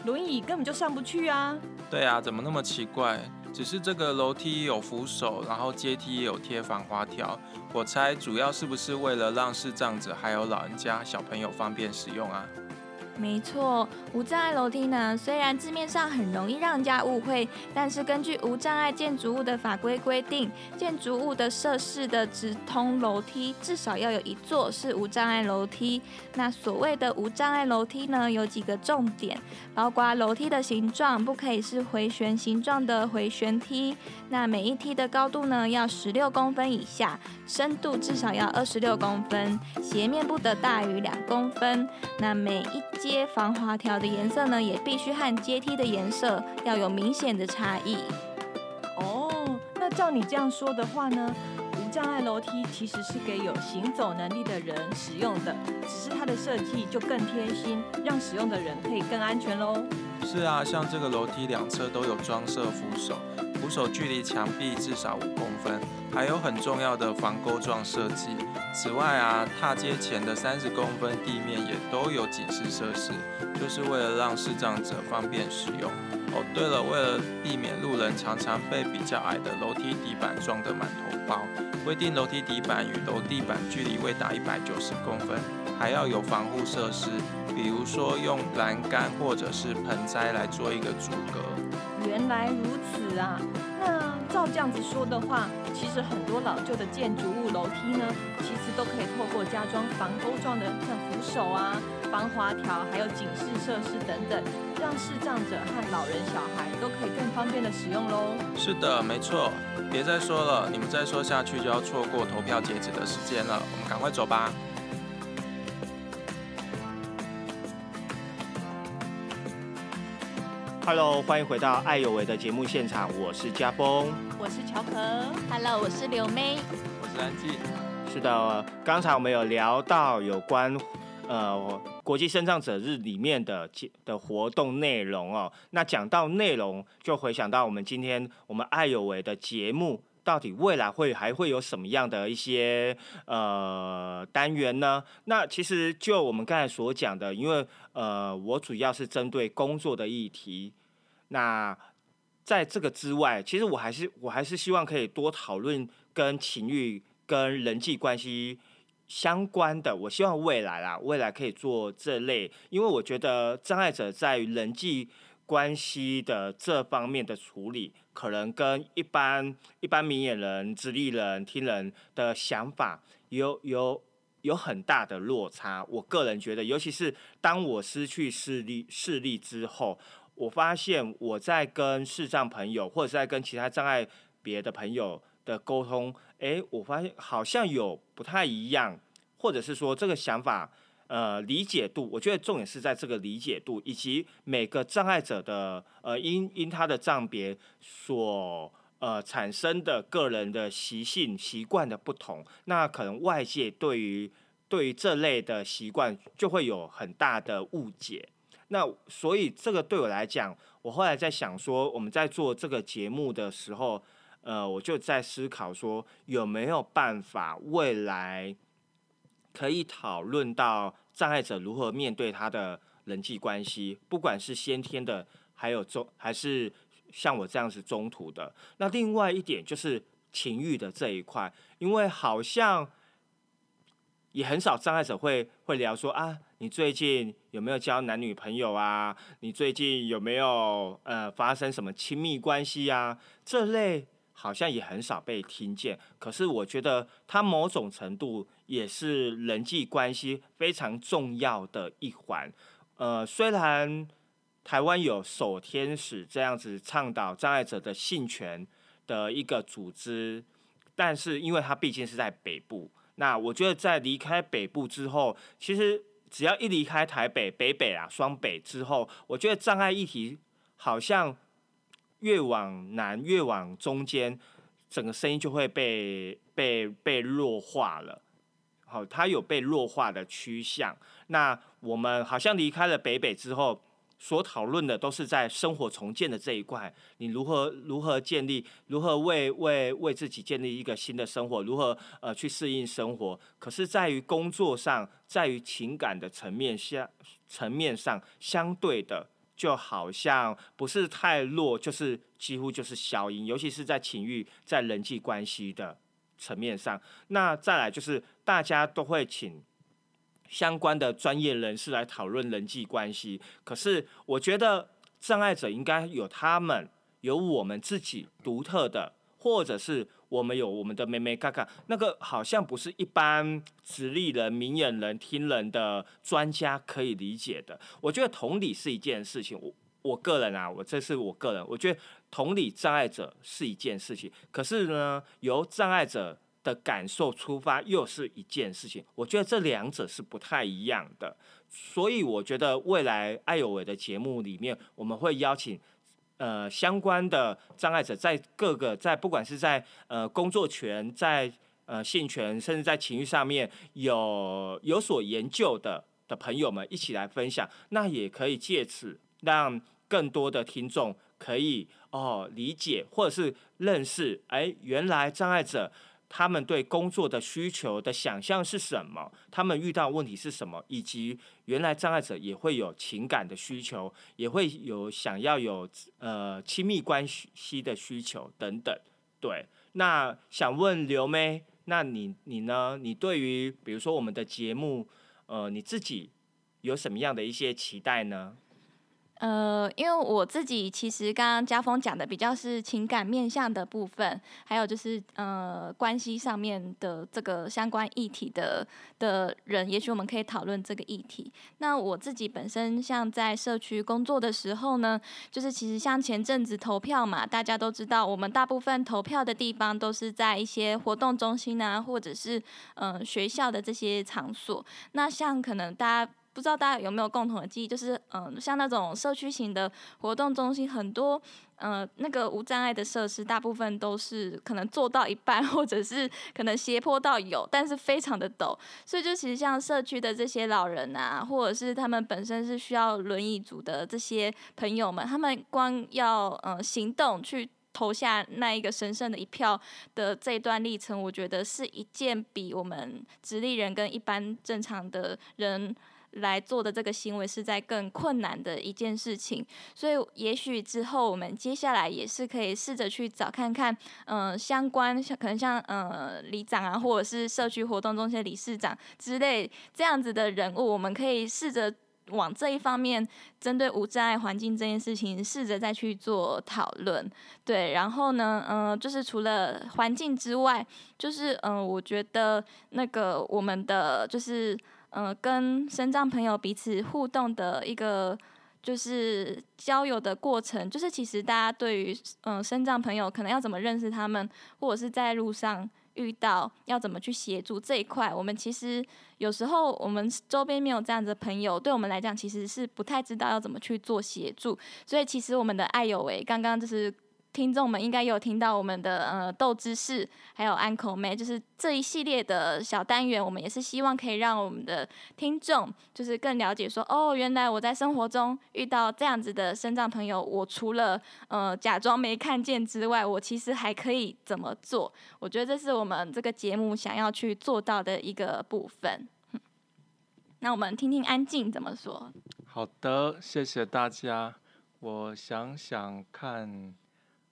轮椅根本就上不去啊。对啊，怎么那么奇怪？只是这个楼梯有扶手，然后阶梯也有贴防滑条，我猜主要是不是为了让视障者还有老人家、小朋友方便使用啊？没错，无障碍楼梯呢，虽然字面上很容易让人家误会，但是根据无障碍建筑物的法规规定，建筑物的设施的直通楼梯至少要有一座是无障碍楼梯。那所谓的无障碍楼梯呢，有几个重点，包括楼梯的形状不可以是回旋形状的回旋梯，那每一梯的高度呢要十六公分以下，深度至少要二十六公分，斜面不得大于两公分。那每一阶防滑条的颜色呢，也必须和阶梯的颜色要有明显的差异。哦。那照你这样说的话呢，障碍楼梯其实是给有行走能力的人使用的，只是它的设计就更贴心，让使用的人可以更安全喽。是啊，像这个楼梯两侧都有装设扶手，扶手距离墙壁至少五公分，还有很重要的防钩状设计。此外啊，踏阶前的三十公分地面也都有警示设施，就是为了让视障者方便使用。哦，对了，为了避免路人常常被比较矮的楼梯底板撞得满头包，规定楼梯底板与楼地板距离未达一百九十公分，还要有防护设施，比如说用栏杆或者是盆栽来做一个阻隔。原来如此啊！那照这样子说的话，其实很多老旧的建筑物楼梯呢，其实都可以透过加装防钩状的像扶手啊、防滑条，还有警示设施等等，让视障者和老人、小孩都可以更方便的使用喽。是的，没错。别再说了，你们再说下去就要错过投票截止的时间了。我们赶快走吧。Hello，欢迎回到爱有为的节目现场，我是家峰。我是乔可，Hello，我是刘妹。我是安静。是的，刚才我们有聊到有关呃国际生障者日里面的节的活动内容哦。那讲到内容，就回想到我们今天我们爱有为的节目，到底未来会还会有什么样的一些呃单元呢？那其实就我们刚才所讲的，因为呃我主要是针对工作的议题，那在这个之外，其实我还是我还是希望可以多讨论跟情欲。跟人际关系相关的，我希望未来啦，未来可以做这类，因为我觉得障碍者在人际关系的这方面的处理，可能跟一般一般明眼人、直立人、听人的想法有有有很大的落差。我个人觉得，尤其是当我失去视力视力之后，我发现我在跟视障朋友，或者是在跟其他障碍别的朋友的沟通。哎，我发现好像有不太一样，或者是说这个想法，呃，理解度，我觉得重点是在这个理解度，以及每个障碍者的呃因因他的障别所呃产生的个人的习性习惯的不同，那可能外界对于对于这类的习惯就会有很大的误解。那所以这个对我来讲，我后来在想说，我们在做这个节目的时候。呃，我就在思考说，有没有办法未来可以讨论到障碍者如何面对他的人际关系，不管是先天的，还有中，还是像我这样子中途的。那另外一点就是情欲的这一块，因为好像也很少障碍者会会聊说啊，你最近有没有交男女朋友啊？你最近有没有呃发生什么亲密关系啊？这类。好像也很少被听见，可是我觉得它某种程度也是人际关系非常重要的一环。呃，虽然台湾有守天使这样子倡导障碍者的性权的一个组织，但是因为它毕竟是在北部，那我觉得在离开北部之后，其实只要一离开台北、北北啊、双北之后，我觉得障碍议题好像。越往南，越往中间，整个声音就会被被被弱化了。好，它有被弱化的趋向。那我们好像离开了北北之后，所讨论的都是在生活重建的这一块，你如何如何建立，如何为为为自己建立一个新的生活，如何呃去适应生活。可是，在于工作上，在于情感的层面下层面上，相对的。就好像不是太弱，就是几乎就是消音，尤其是在情欲、在人际关系的层面上。那再来就是大家都会请相关的专业人士来讨论人际关系，可是我觉得障碍者应该有他们有我们自己独特的，或者是。我们有我们的妹妹嘎嘎，那个好像不是一般直立人、明眼人、听人的专家可以理解的。我觉得同理是一件事情，我我个人啊，我这是我个人，我觉得同理障碍者是一件事情。可是呢，由障碍者的感受出发又是一件事情。我觉得这两者是不太一样的。所以我觉得未来爱有为的节目里面，我们会邀请呃相关的障碍者，在各个在不管是在呃工作权、在呃性权，甚至在情欲上面有有所研究的的朋友们一起来分享，那也可以借此让更多的听众可以哦理解或者是认识，哎，原来障碍者。他们对工作的需求的想象是什么？他们遇到问题是什么？以及原来障碍者也会有情感的需求，也会有想要有呃亲密关系的需求等等。对，那想问刘妹，那你你呢？你对于比如说我们的节目，呃，你自己有什么样的一些期待呢？呃，因为我自己其实刚刚家峰讲的比较是情感面向的部分，还有就是呃关系上面的这个相关议题的的人，也许我们可以讨论这个议题。那我自己本身像在社区工作的时候呢，就是其实像前阵子投票嘛，大家都知道，我们大部分投票的地方都是在一些活动中心啊，或者是呃学校的这些场所。那像可能大家。不知道大家有没有共同的记忆，就是嗯，像那种社区型的活动中心，很多嗯那个无障碍的设施，大部分都是可能做到一半，或者是可能斜坡到有，但是非常的陡，所以就其实像社区的这些老人啊，或者是他们本身是需要轮椅组的这些朋友们，他们光要嗯行动去投下那一个神圣的一票的这一段历程，我觉得是一件比我们直立人跟一般正常的人。来做的这个行为是在更困难的一件事情，所以也许之后我们接下来也是可以试着去找看看，嗯，相关像可能像呃里长啊，或者是社区活动中心理事长之类这样子的人物，我们可以试着往这一方面，针对无障碍环境这件事情，试着再去做讨论。对，然后呢，嗯，就是除了环境之外，就是嗯，我觉得那个我们的就是。嗯，跟身障朋友彼此互动的一个就是交友的过程，就是其实大家对于嗯身障朋友可能要怎么认识他们，或者是在路上遇到要怎么去协助这一块，我们其实有时候我们周边没有这样的朋友，对我们来讲其实是不太知道要怎么去做协助，所以其实我们的爱有为刚刚就是。听众们应该有听到我们的呃豆知识，还有安口妹，就是这一系列的小单元，我们也是希望可以让我们的听众就是更了解说，哦，原来我在生活中遇到这样子的身障朋友，我除了呃假装没看见之外，我其实还可以怎么做？我觉得这是我们这个节目想要去做到的一个部分。那我们听听安静怎么说。好的，谢谢大家。我想想看。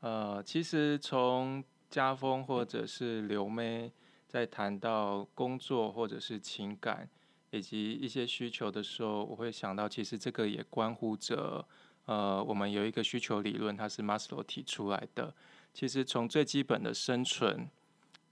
呃，其实从家风或者是刘妹在谈到工作或者是情感以及一些需求的时候，我会想到，其实这个也关乎着呃，我们有一个需求理论，它是马斯洛提出来的。其实从最基本的生存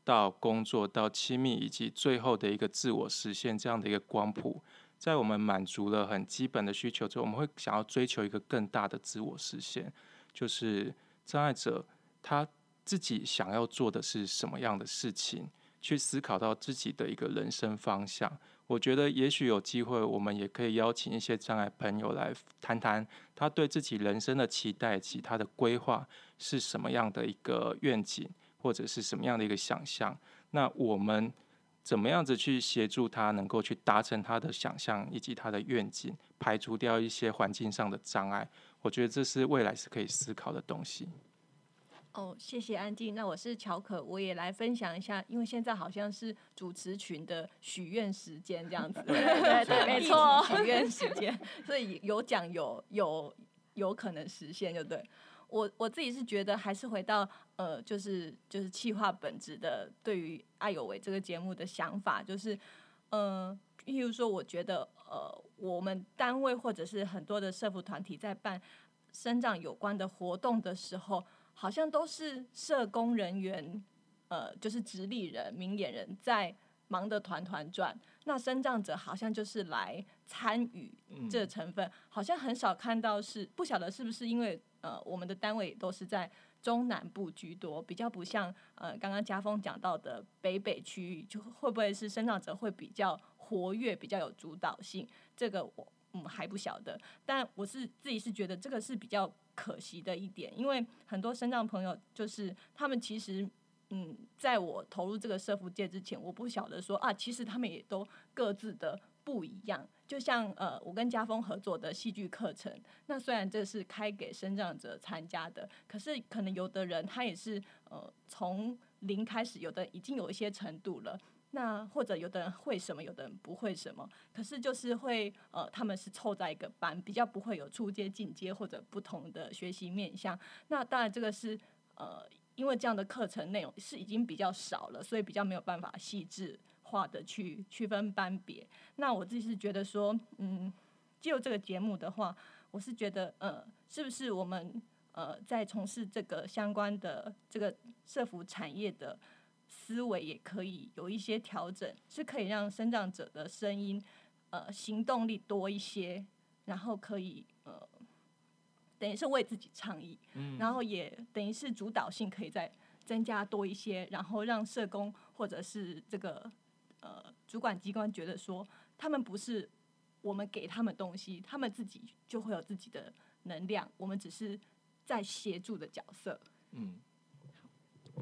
到工作到亲密以及最后的一个自我实现这样的一个光谱，在我们满足了很基本的需求之后，我们会想要追求一个更大的自我实现，就是。障碍者他自己想要做的是什么样的事情？去思考到自己的一个人生方向。我觉得也许有机会，我们也可以邀请一些障碍朋友来谈谈他对自己人生的期待及他的规划是什么样的一个愿景，或者是什么样的一个想象。那我们怎么样子去协助他，能够去达成他的想象以及他的愿景，排除掉一些环境上的障碍？我觉得这是未来是可以思考的东西。哦，谢谢安静。那我是乔可，我也来分享一下，因为现在好像是主持群的许愿时间这样子。对对对，没错，许愿时间，所以有奖有有有可能实现，就对。我我自己是觉得，还是回到呃，就是就是气化本质的，对于爱有为这个节目的想法，就是嗯，譬如说，我觉得呃。我们单位或者是很多的社服团体在办生长有关的活动的时候，好像都是社工人员，呃，就是直立人、明眼人在忙得团团转。那生长者好像就是来参与这成分，好像很少看到是不晓得是不是因为呃，我们的单位都是在中南部居多，比较不像呃刚刚家峰讲到的北北区域，就会不会是生长者会比较活跃、比较有主导性？这个我嗯还不晓得，但我是自己是觉得这个是比较可惜的一点，因为很多身障朋友就是他们其实。嗯，在我投入这个社福界之前，我不晓得说啊，其实他们也都各自的不一样。就像呃，我跟家风合作的戏剧课程，那虽然这是开给生长者参加的，可是可能有的人他也是呃从零开始，有的已经有一些程度了。那或者有的人会什么，有的人不会什么，可是就是会呃，他们是凑在一个班，比较不会有初阶、进阶或者不同的学习面向。那当然这个是呃。因为这样的课程内容是已经比较少了，所以比较没有办法细致化的去区分班别。那我自己是觉得说，嗯，就这个节目的话，我是觉得，呃，是不是我们呃在从事这个相关的这个社服产业的思维也可以有一些调整，是可以让生长者的声音呃行动力多一些，然后可以呃。等于是为自己倡议，然后也等于是主导性可以再增加多一些，然后让社工或者是这个呃主管机关觉得说，他们不是我们给他们东西，他们自己就会有自己的能量，我们只是在协助的角色。嗯，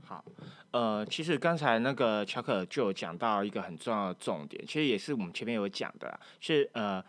好，呃，其实刚才那个乔克就有讲到一个很重要的重点，其实也是我们前面有讲的，是呃。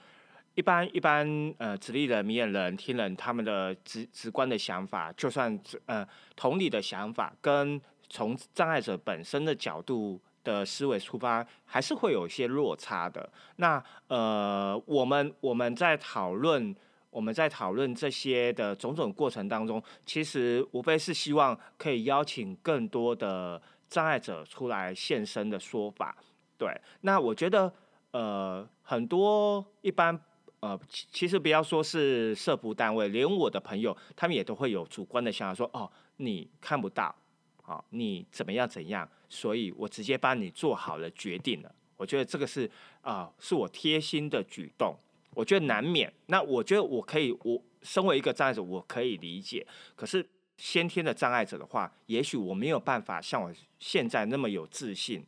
一般一般呃，直立人、明眼人、听人，他们的直直观的想法，就算呃同理的想法，跟从障碍者本身的角度的思维出发，还是会有一些落差的。那呃，我们我们在讨论我们在讨论这些的种种过程当中，其实无非是希望可以邀请更多的障碍者出来现身的说法。对，那我觉得呃很多一般。呃，其其实不要说是社服单位，连我的朋友，他们也都会有主观的想法，说哦，你看不到，好，你怎么样怎样，所以我直接帮你做好了决定了。我觉得这个是啊，是我贴心的举动。我觉得难免，那我觉得我可以，我身为一个障碍者，我可以理解。可是先天的障碍者的话，也许我没有办法像我现在那么有自信。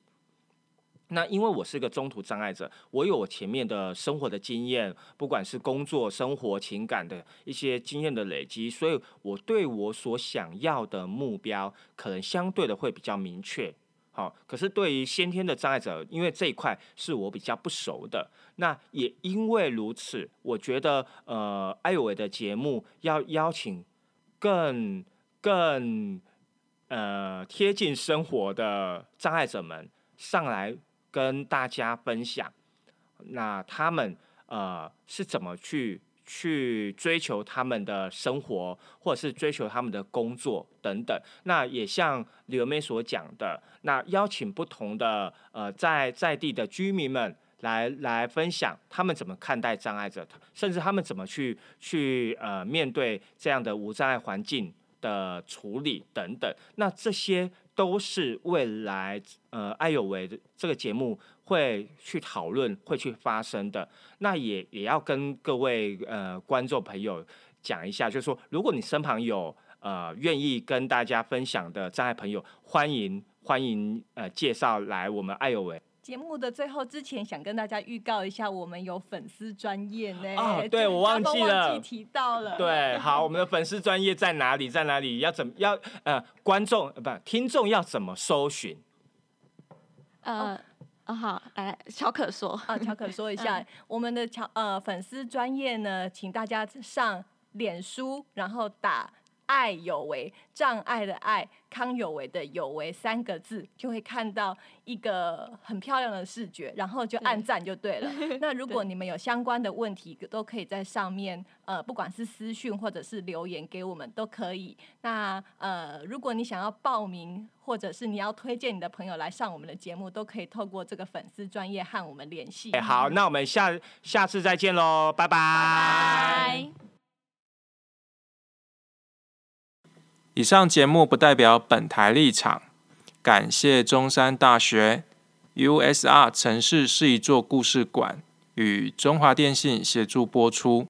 那因为我是个中途障碍者，我有我前面的生活的经验，不管是工作、生活、情感的一些经验的累积，所以我对我所想要的目标，可能相对的会比较明确。好，可是对于先天的障碍者，因为这一块是我比较不熟的，那也因为如此，我觉得呃，艾伟的节目要邀请更更呃贴近生活的障碍者们上来。跟大家分享，那他们呃是怎么去去追求他们的生活，或者是追求他们的工作等等。那也像刘妹所讲的，那邀请不同的呃在在地的居民们来来分享他们怎么看待障碍者，甚至他们怎么去去呃面对这样的无障碍环境的处理等等。那这些。都是未来呃爱有为的这个节目会去讨论、会去发生的。那也也要跟各位呃观众朋友讲一下，就是说，如果你身旁有呃愿意跟大家分享的障碍朋友，欢迎欢迎呃介绍来我们爱有为。节目的最后之前，想跟大家预告一下，我们有粉丝专业呢。哦，对我忘记了，提到了。对，好，我们的粉丝专业在哪里？在哪里？要怎么要呃，观众不听众要怎么搜寻？呃，哦好，来乔可说啊，乔可说一下，我们的乔呃粉丝专业呢，请大家上脸书，然后打。爱有为，障碍的爱，康有为的有为三个字，就会看到一个很漂亮的视觉，然后就按赞就对了。那如果你们有相关的问题，都可以在上面，呃，不管是私讯或者是留言给我们都可以。那呃，如果你想要报名，或者是你要推荐你的朋友来上我们的节目，都可以透过这个粉丝专业和我们联系。好，那我们下下次再见喽，拜拜。以上节目不代表本台立场，感谢中山大学 USR 城市是一座故事馆与中华电信协助播出。